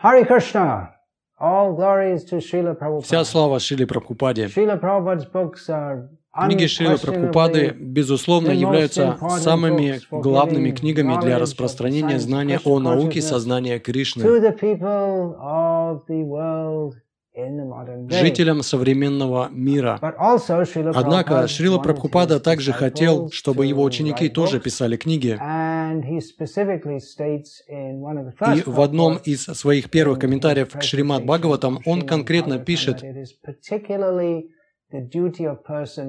Hare Krishna. All glories to Srila Prabhupada. Вся слава Шили Прабхупаде. Книги Шрилы Прабхупады, безусловно, являются самыми главными книгами для распространения знания о науке сознания Кришны жителям современного мира. Однако Шрила Прабхупада также хотел, чтобы его ученики тоже писали книги. И в одном из своих первых комментариев к Шримад Бхагаватам он конкретно пишет,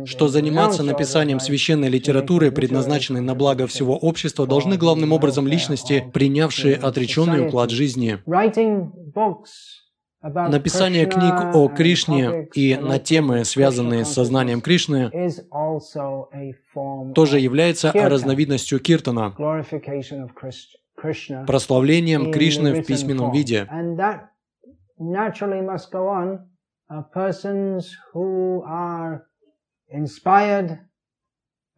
что заниматься написанием священной литературы, предназначенной на благо всего общества, должны главным образом личности, принявшие отреченный уклад жизни. Написание книг о Кришне и на темы, связанные с сознанием Кришны, тоже является разновидностью киртана, прославлением Кришны в письменном виде.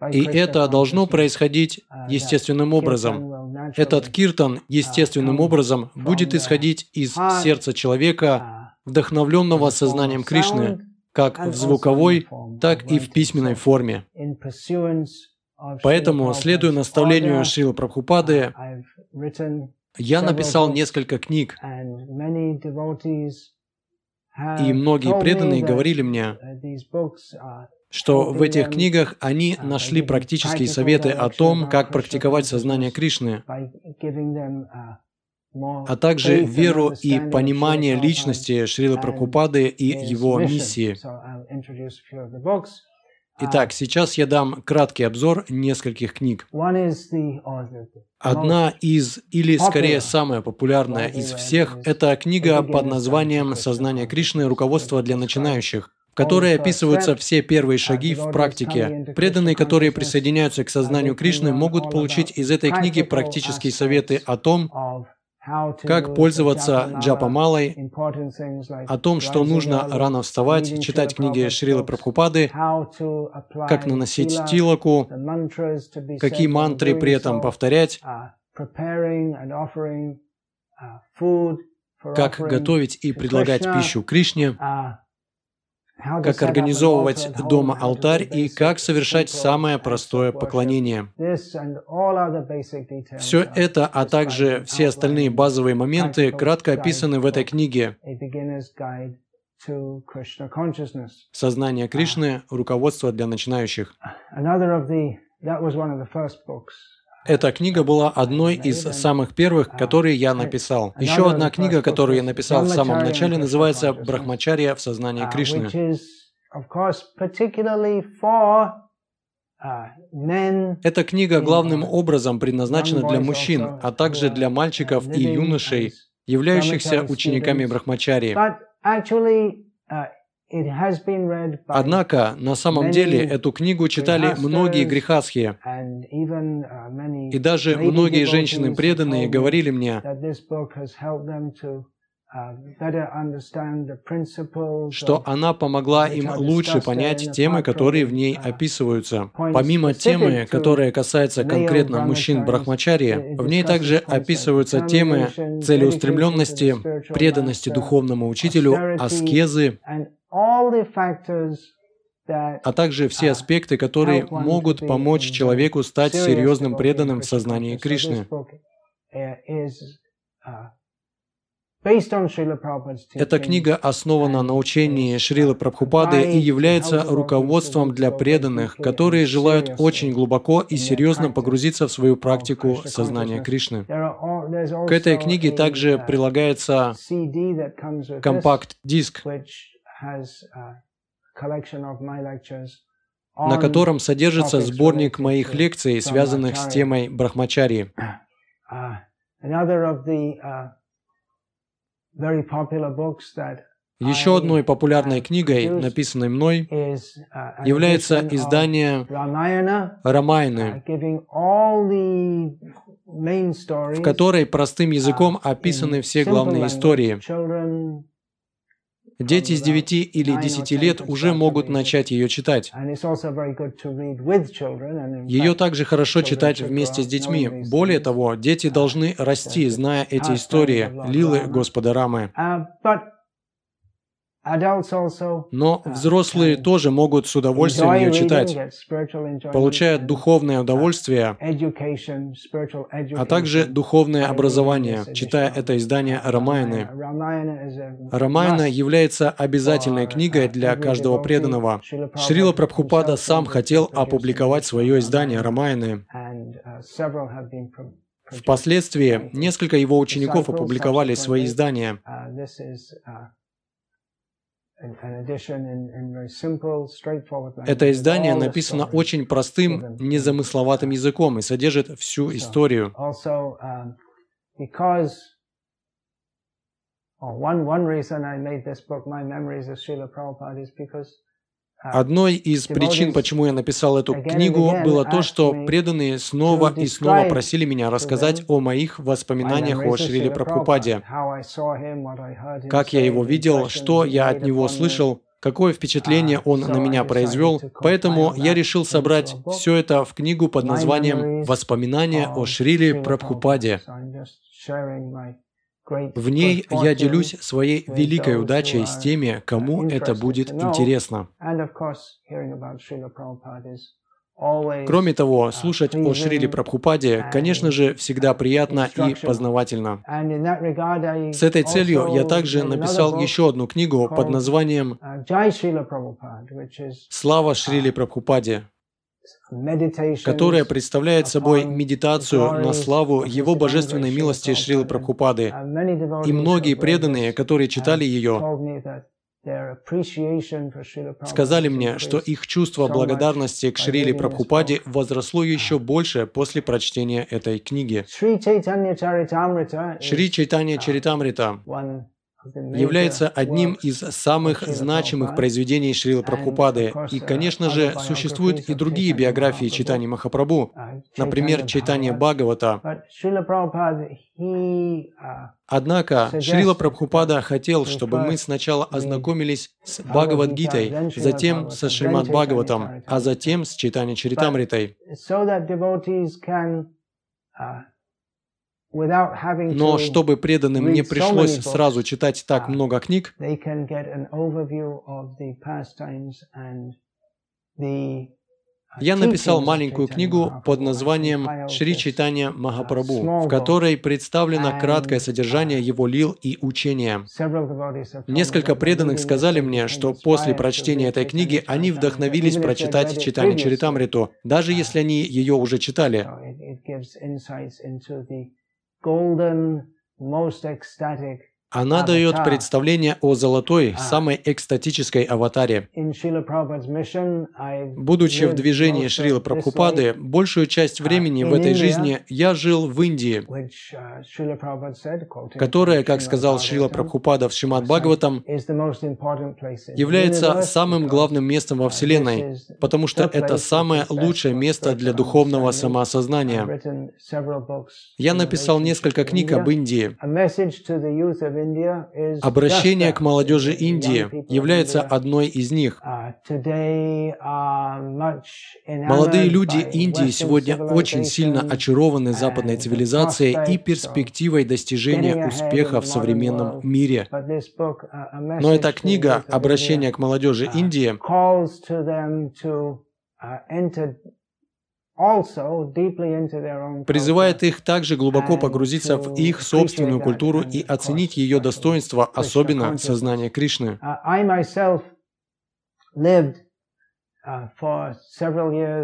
Uh, И это должно происходить uh, естественным образом. Этот киртан естественным образом будет исходить из сердца человека, uh, вдохновленного сознанием Кришны, как в звуковой, так и в письменной форме. Поэтому, следуя наставлению Шрилы Прабхупады, uh, я написал несколько книг, и многие that, говорили мне, что в этих книгах они нашли практические советы о том, как практиковать сознание Кришны, uh, а также веру и понимание личности Шрилы Прабхупады и его миссии. Books. Uh, Итак, сейчас я дам краткий обзор нескольких книг. Одна из, или скорее самая популярная из всех, это книга под названием «Сознание Кришны. Руководство для начинающих», в которой описываются все первые шаги в практике. Преданные, которые присоединяются к сознанию Кришны, могут получить из этой книги практические советы о том, как пользоваться джапамалой, о том, что нужно рано вставать, читать книги Шрилы Прабхупады, как наносить тилаку, какие мантры при этом повторять, uh, uh, как готовить и предлагать пищу Кришне, uh, как организовывать дома алтарь и как совершать самое простое поклонение. Все это, а также все остальные базовые моменты кратко описаны в этой книге. «Сознание Кришны. Руководство для начинающих». Эта книга была одной из самых первых, которые я написал. Еще одна книга, которую я написал в самом начале, называется «Брахмачарья в сознании uh, Кришны». uh, Эта книга главным образом предназначена для мужчин, а также для мальчиков и юношей, являющихся учениками Брахмачарьи. Однако, на самом деле, эту книгу читали многие грехасхи, uh, и даже многие женщины преданные говорили мне, uh, что она помогла им лучше понять темы, которые в ней описываются. Помимо темы, которая касается конкретно мужчин Брахмачарьи, в ней также описываются темы целеустремленности, преданности духовному учителю, аскезы, а также все аспекты, которые могут помочь человеку стать серьезным преданным в сознании Кришны. Эта книга основана на учении Шрилы Прабхупады и является руководством для преданных, которые желают очень глубоко и серьезно погрузиться в свою практику сознания Кришны. К этой книге также прилагается компакт-диск, на котором содержится сборник моих лекций, связанных с темой Брахмачарьи. Еще одной популярной книгой, написанной мной, является издание Рамайны, в которой простым языком описаны все главные истории. Дети с 9 или 10 лет уже могут начать ее читать. Ее также хорошо читать вместе с детьми. Более того, дети должны расти, зная эти истории, лилы Господа Рамы. Но uh, взрослые тоже могут с удовольствием ее читать, получая духовное удовольствие, а также духовное образование, читая это издание Рамайны. Рамайна является обязательной книгой uh, для каждого преданного. Шрила Прабхупада сам хотел опубликовать свое издание Рамайны. uh, Впоследствии несколько его учеников опубликовали свои издания. Это издание написано очень простым, незамысловатым языком и содержит всю историю. Um, Одной из причин, почему я написал эту книгу, было то, что преданные снова и снова просили меня рассказать о моих воспоминаниях о Шриле Прабхупаде, как я его видел, что я от него слышал, какое впечатление он на меня произвел, поэтому я решил собрать все это в книгу под названием «Воспоминания о Шриле Прабхупаде». В ней я делюсь своей великой удачей с теми, кому это будет интересно. Кроме того, слушать о Шриле Прабхупаде, конечно же, всегда приятно и познавательно. С этой целью я также написал еще одну книгу под названием «Слава Шриле Прабхупаде», которая представляет собой медитацию на славу Его божественной милости Шрилы Прабхупады. И многие преданные, которые читали ее, сказали мне, что их чувство благодарности к Шриле Прабхупаде возросло еще больше после прочтения этой книги. Шри Чайтанья Чаритамрита является одним из самых значимых произведений Шрила Прабхупады. И, конечно же, существуют и другие биографии Читани Махапрабху, например, Читания Бхагавата. Однако Шрила Прабхупада хотел, чтобы мы сначала ознакомились с Бхагавадгитой, затем со Шримад Бхагаватом, а затем с Читани Чаритамритой. Но чтобы преданным не пришлось сразу читать так uh, много книг, я написал маленькую книгу под названием «Шри Читания Махапрабху», в которой представлено краткое содержание его лил и учения. Несколько преданных сказали мне, что после прочтения этой книги они вдохновились прочитать Читание Чаритамриту, даже если они ее уже читали. golden, most ecstatic, Она дает представление о золотой, самой экстатической аватаре. Будучи в движении Шрила Прабхупады, большую часть времени в этой жизни я жил в Индии, которая, как сказал Шрила Прабхупада в Шримад Бхагаватам, является самым главным местом во Вселенной, потому что это самое лучшее место для духовного самоосознания. Я написал несколько книг об Индии. Обращение к молодежи Индии является одной из них. Uh, Молодые люди Индии сегодня очень сильно очарованы западной цивилизацией и перспективой достижения успеха в современном мире. Uh, Но эта книга «Обращение к молодежи uh, Индии» призывает их также глубоко погрузиться в их собственную культуру и оценить ее достоинство, особенно сознание Кришны. Uh, uh,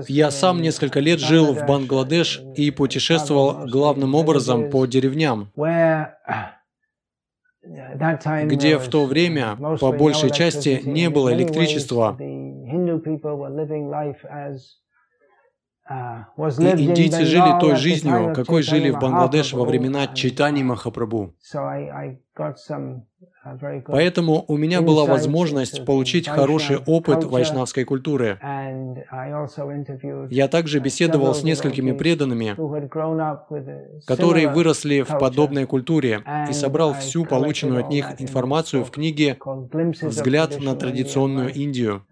Я сам несколько лет жил в Бангладеш и путешествовал главным образом по деревням, где в то время, по большей части, не было электричества, И индийцы жили той жизнью, какой жили в Бангладеш во времена Чайтани Махапрабху. Поэтому у меня была возможность получить хороший опыт вайшнавской культуры. Я также беседовал с несколькими преданными, которые выросли в подобной культуре, и собрал всю полученную от них информацию в книге «Взгляд на традиционную Индию»,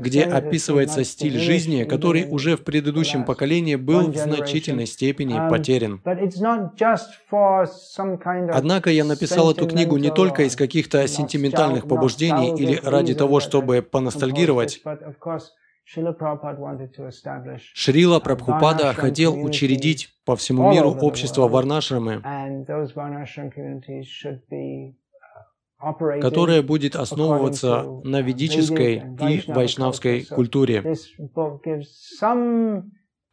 где описывается стиль жизни, который уже в предыдущем поколении был в значительной степени потерян. Однако я написал эту книгу не только из каких-то сентиментальных побуждений или ради того, чтобы поностальгировать. Шрила Прабхупада хотел учредить по всему миру общество Варнашрамы, которая будет основываться на ведической и вайшнавской культуре.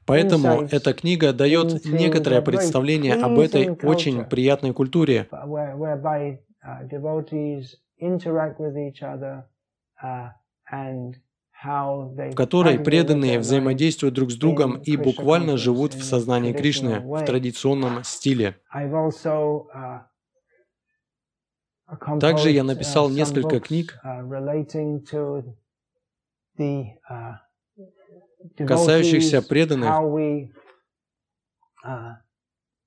Поэтому эта книга дает некоторое представление об этой очень приятной культуре, в которой преданные взаимодействуют друг с другом и буквально живут в сознании Кришны в традиционном стиле. Также я написал uh, несколько книг, uh, uh, касающихся преданных,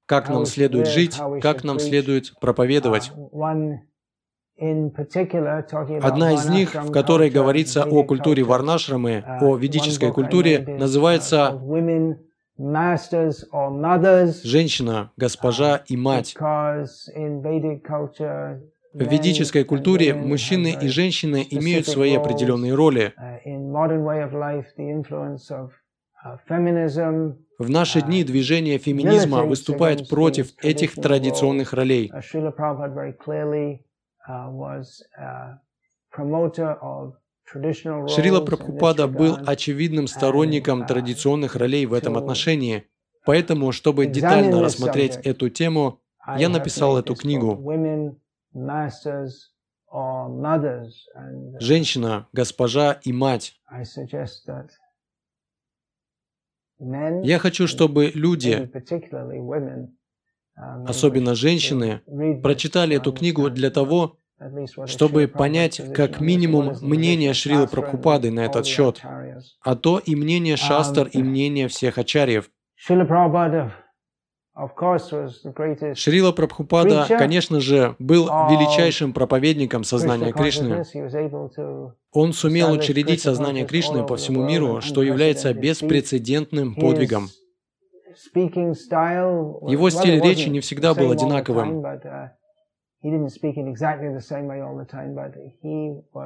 как нам следует жить, как нам следует проповедовать. Одна из них, в которой говорится о культуре Варнашрамы, о ведической культуре, называется «Женщина, госпожа и мать». В ведической культуре мужчины и женщины имеют свои определенные роли. В наши дни движение феминизма выступает против этих традиционных ролей. Шрила Прабхупада был очевидным сторонником традиционных ролей в этом отношении. Поэтому, чтобы детально рассмотреть эту тему, я написал эту книгу. Женщина, госпожа и мать. Я хочу, чтобы люди, um, особенно женщины, прочитали эту книгу для того, чтобы понять как минимум мнение Шрилы Прабхупады на этот счет, а то и мнение Шастар, и um, мнение всех ачарьев. Шрила Прабхупада, конечно же, был величайшим проповедником сознания Кришны. Он сумел учредить сознание Кришны по всему миру, что является беспрецедентным подвигом. Его стиль речи не всегда был одинаковым.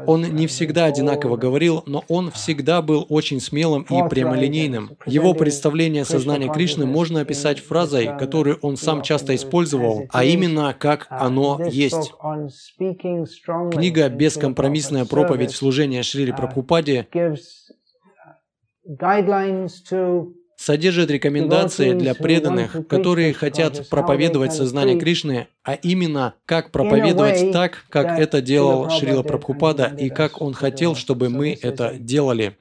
Он не всегда одинаково говорил, но он всегда был очень смелым и прямолинейным. Его представление сознания Кришны можно описать фразой, которую он сам часто использовал, а именно как оно есть. Книга «Бескомпромиссная проповедь в служении Шрили Прабхупаде» содержит рекомендации для преданных, которые хотят проповедовать сознание Кришны, а именно, как проповедовать так, как это делал Шрила Прабхупада и как он хотел, чтобы мы это делали.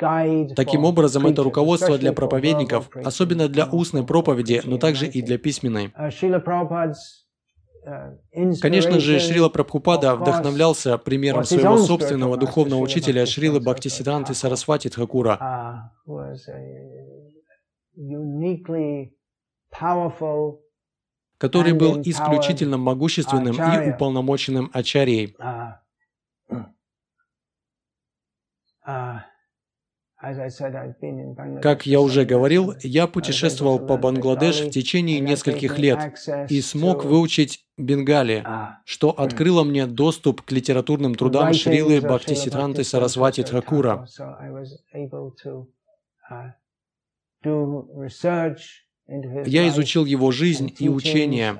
Таким образом, это руководство для проповедников, особенно для устной проповеди, но также и для письменной. Конечно же, Шрила Прабхупада вдохновлялся примером своего собственного духовного учителя Шрилы Бхактисиданты Сарасвати Тхакура который был исключительно могущественным и уполномоченным ачарьей. Как я уже говорил, я путешествовал по Бангладеш в течение нескольких лет и смог выучить бенгали, а, что открыло мне доступ к литературным трудам Шрилы Бхактисидханты Сарасвати Тракура. Я изучил его жизнь и учения.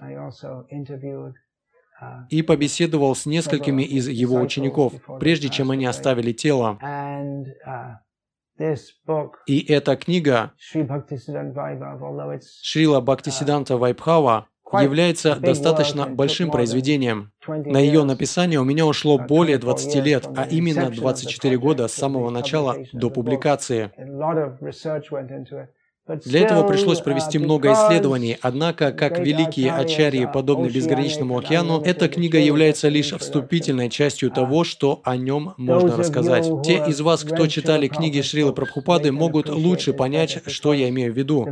uh, и побеседовал с несколькими из его учеников, прежде чем они оставили тело. Uh, и эта книга Шрила Бхактисиданта Вайбхава, является достаточно большим произведением. На ее написание у меня ушло более 20 лет, а именно 24 года с самого начала до публикации. Для этого пришлось провести много исследований, однако, как великие ачарьи, подобны безграничному океану, эта книга является лишь вступительной частью того, что о нем можно рассказать. Те из вас, кто читали книги Шрилы Прабхупады, могут лучше понять, что я имею в виду.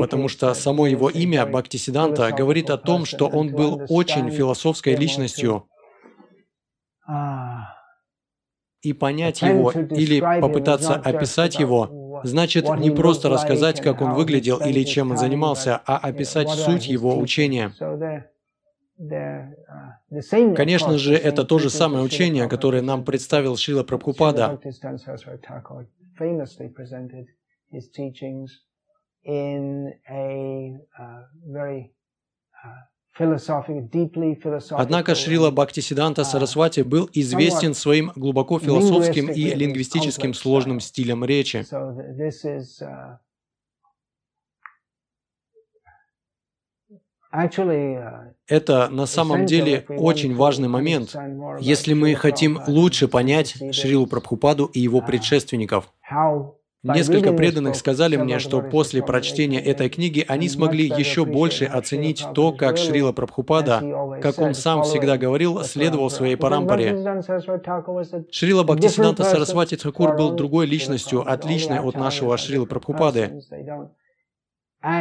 Потому что само его имя, Бхактисиданта, говорит о том, что он был очень философской личностью. И понять его или попытаться описать его, значит не просто рассказать, как он выглядел или чем он занимался, а описать суть его учения. Конечно же, это то же самое учение, которое нам представил Шила Прабхупада. Однако Шрила Бхактисиданта Сарасвати был известен своим глубоко философским и лингвистическим сложным стилем речи. Это на самом деле очень важный момент, если мы хотим лучше понять Шрилу Прабхупаду и его предшественников. Несколько преданных сказали мне, что после прочтения этой книги они смогли еще больше оценить то, как Шрила Прабхупада, как он сам всегда говорил, следовал своей парампаре. Шрила Бхактисиданта Сарасвати Тхакур был другой личностью, отличной от нашего Шрила Прабхупады.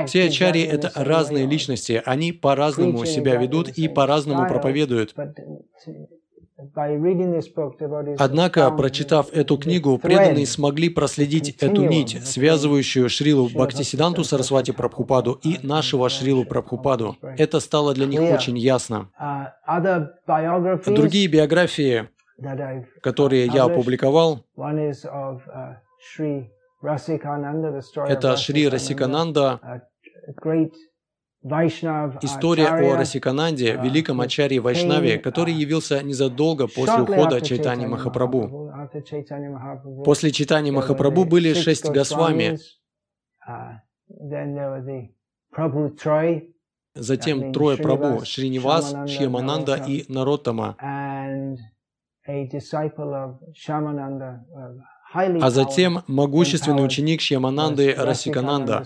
Все ачарьи — это разные личности, они по-разному себя ведут и по-разному проповедуют. Однако, прочитав эту книгу, преданные смогли проследить эту нить, связывающую Шрилу Бхактисиданту Сарасвати Прабхупаду и нашего Шрилу Прабхупаду. Это стало для них очень ясно. Uh, Другие биографии, которые я опубликовал, uh, это Шри Расикананда, История о Расикананде, uh, великом ачарье Вайшнаве, который явился незадолго после ухода Чайтани Махапрабху. После Чайтани Махапрабху были шесть Госвами, затем трое Прабу, Шринивас, Шьямананда и Нароттама, а затем могущественный ученик Шьямананды Расикананда.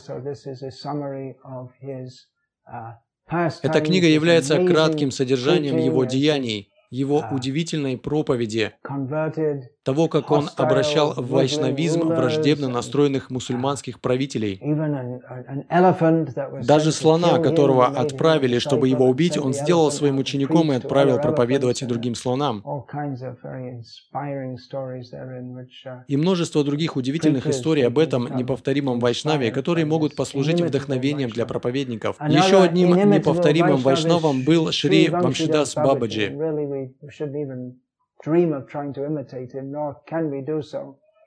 Эта книга является кратким содержанием его деяний, его удивительной проповеди, того, как он обращал в вайшнавизм враждебно настроенных мусульманских правителей. Даже слона, которого отправили, чтобы его убить, он сделал своим учеником и отправил проповедовать другим слонам. И множество других удивительных историй об этом неповторимом вайшнаве, которые могут послужить вдохновением для проповедников. Еще одним неповторимым вайшнавом был Шри Вамшидас Бабаджи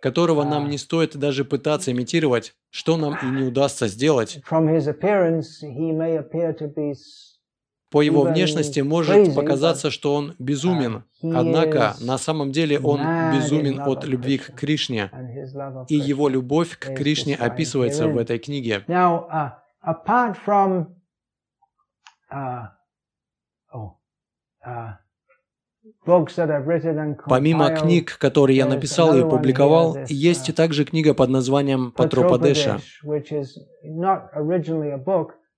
которого нам не стоит даже пытаться имитировать, что нам и не удастся сделать. По его внешности может показаться, что он безумен, однако на самом деле он безумен от любви к Кришне, и его любовь к Кришне описывается в этой книге. Помимо книг, которые я написал и опубликовал, есть uh, также книга под названием «Патропадеша».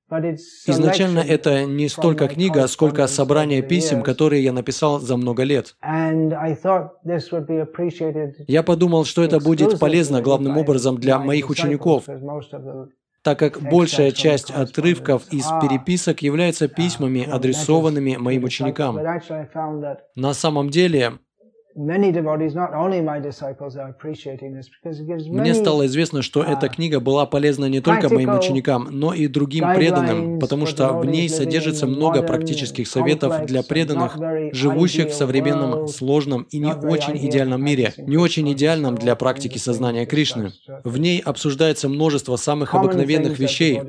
Изначально это не столько книга, сколько собрание писем, которые я написал за много лет. Я подумал, что это будет полезно главным образом для моих учеников, так как большая часть отрывков из переписок является письмами, адресованными моим ученикам. На самом деле, мне стало известно, что эта книга была полезна не только моим ученикам, но и другим преданным, потому что в ней содержится много практических советов для преданных, живущих в современном, сложном и не очень идеальном мире, не очень идеальном для практики сознания Кришны. В ней обсуждается множество самых обыкновенных вещей,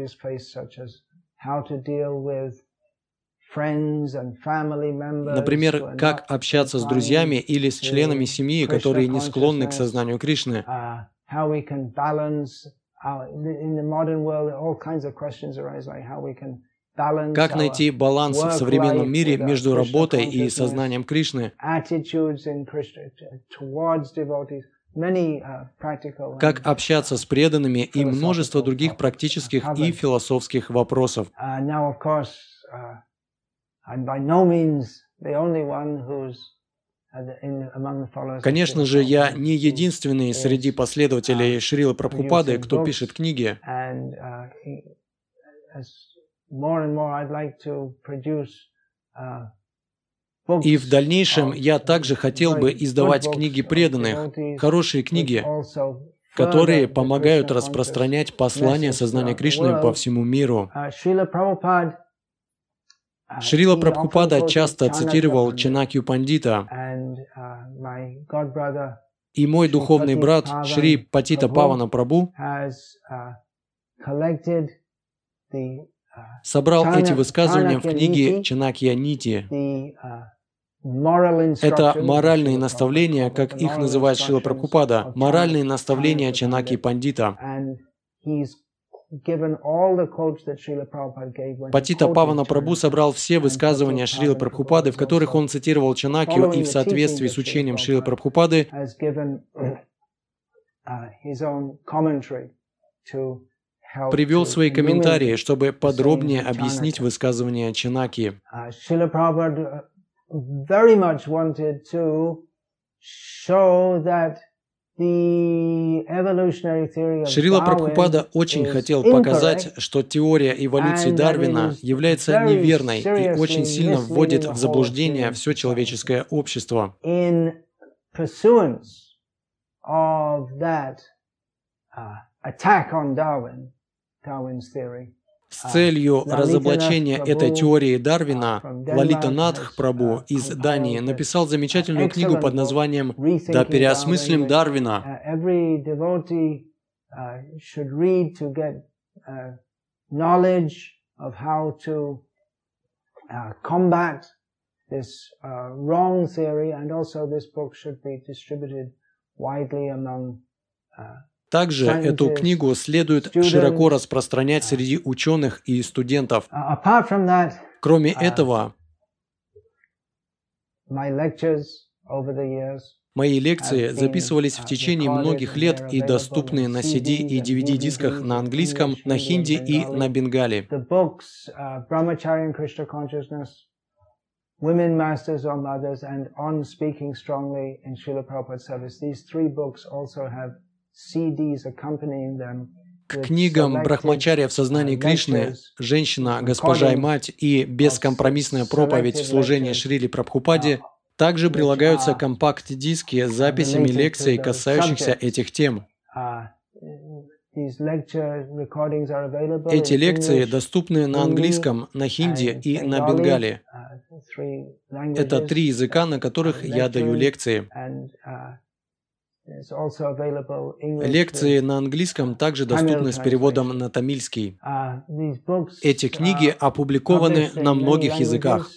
Например, как общаться с друзьями или с членами семьи, которые не склонны к сознанию Кришны. Как найти баланс в современном мире между работой и сознанием Кришны? Uh, как общаться с преданными и множество других практических и философских вопросов. Uh, uh, Конечно же, я не единственный среди последователей Шрилы Прабхупады, кто пишет книги. И в дальнейшем я также хотел бы издавать книги преданных, хорошие книги, которые помогают распространять послание сознания Кришны по всему миру. Шрила Прабхупада часто цитировал Чанакью Пандита, и мой духовный брат Шри Патита Павана Прабу собрал эти высказывания в книге Чанакья Нити. Это моральные наставления, как их называет Шила Прабхупада, моральные наставления Чанаки Пандита. Патита Павана Прабу собрал все высказывания Шрила Прабхупады, в которых он цитировал Чанакью, и в соответствии с учением Шрила Прабхупады привел свои комментарии, чтобы подробнее объяснить высказывания Чанаки very Шрила Прабхупада очень хотел показать, что теория эволюции Дарвина является неверной и очень сильно вводит в заблуждение все человеческое общество. Darwin's theory, с целью разоблачения этой теории Дарвина, Лалита Надх Прабу из Дании написал замечательную книгу под названием «Да переосмыслим Дарвина». this uh, wrong theory, and also this book should be distributed widely among uh, также эту книгу следует широко распространять среди ученых и студентов. Uh, Кроме uh, этого, Мои лекции записывались в uh, течение многих лет и доступны на CD и DVD-дисках на английском, на хинди и на бенгале. Women Masters or Mothers and On Speaking Strongly in Srila Prabhupada's Service. These three books also have к книгам Брахмачария в сознании Кришны, «Женщина, госпожа и мать» и «Бескомпромиссная проповедь в служении Шрили Прабхупаде» также прилагаются компакт-диски с записями лекций, касающихся этих тем. Эти лекции доступны на английском, на хинди и на бенгале. Это три языка, на которых я даю лекции. Лекции на английском также доступны с переводом на тамильский. Uh, Эти книги опубликованы на многих языках.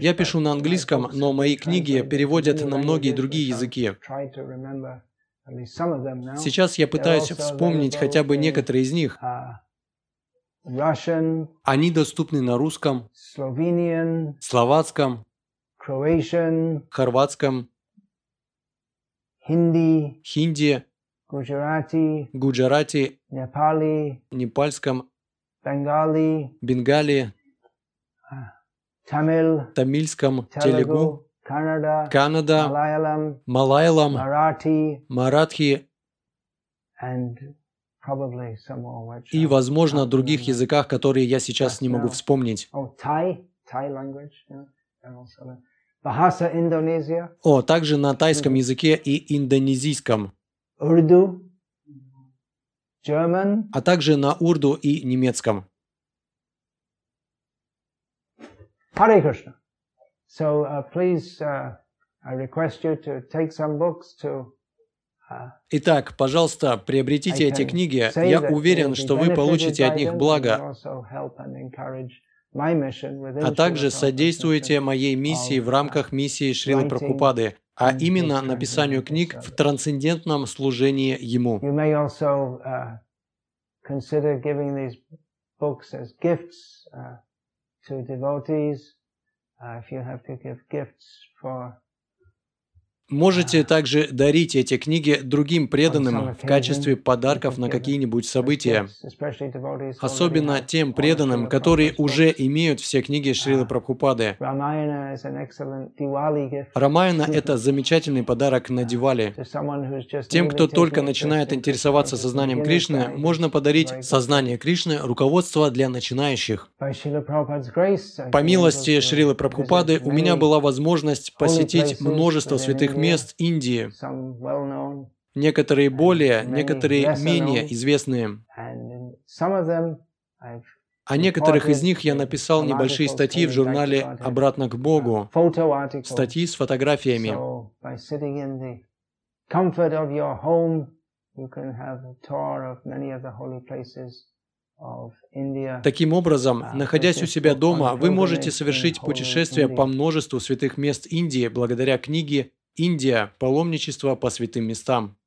Я пишу на английском, но мои книги переводят на многие другие языки. Сейчас я пытаюсь вспомнить хотя бы некоторые из них. Uh, Они доступны на русском, словацком, хорватском, хинди, хинди, гуджарати, гуджарати, непали, непальском, бенгали, бенгале, тамил, тамильском, телегу, Канада, Канада, Малайалам, Малайлам, Марати, Маратхи и, возможно, других языках, которые я сейчас не могу вспомнить. Bahasa Indonesia. О, также на тайском языке и индонезийском. Urdu, German. А также на урду и немецком. Hare Krishna. So uh, please, uh, I request you to take some books to uh, Итак, пожалуйста, приобретите эти книги. Я уверен, что вы получите от них благо а также содействуете моей миссии в рамках миссии Шрилы Прабхупады, а именно написанию книг в трансцендентном служении Ему. To devotees. Uh, if you have to give gifts for Можете также дарить эти книги другим преданным в качестве подарков на какие-нибудь события, особенно тем преданным, которые уже имеют все книги Шрилы Прабхупады. Рамаяна – это замечательный подарок на Дивали. Тем, кто только начинает интересоваться сознанием Кришны, можно подарить сознание Кришны, руководство для начинающих. По милости Шрилы Прабхупады у меня была возможность посетить множество святых мест Индии. Некоторые более, некоторые менее известные. О некоторых из них я написал небольшие статьи в журнале «Обратно к Богу», статьи с фотографиями. Таким образом, находясь у себя дома, вы можете совершить путешествие по множеству святых мест Индии благодаря книге Индия. Паломничество по святым местам.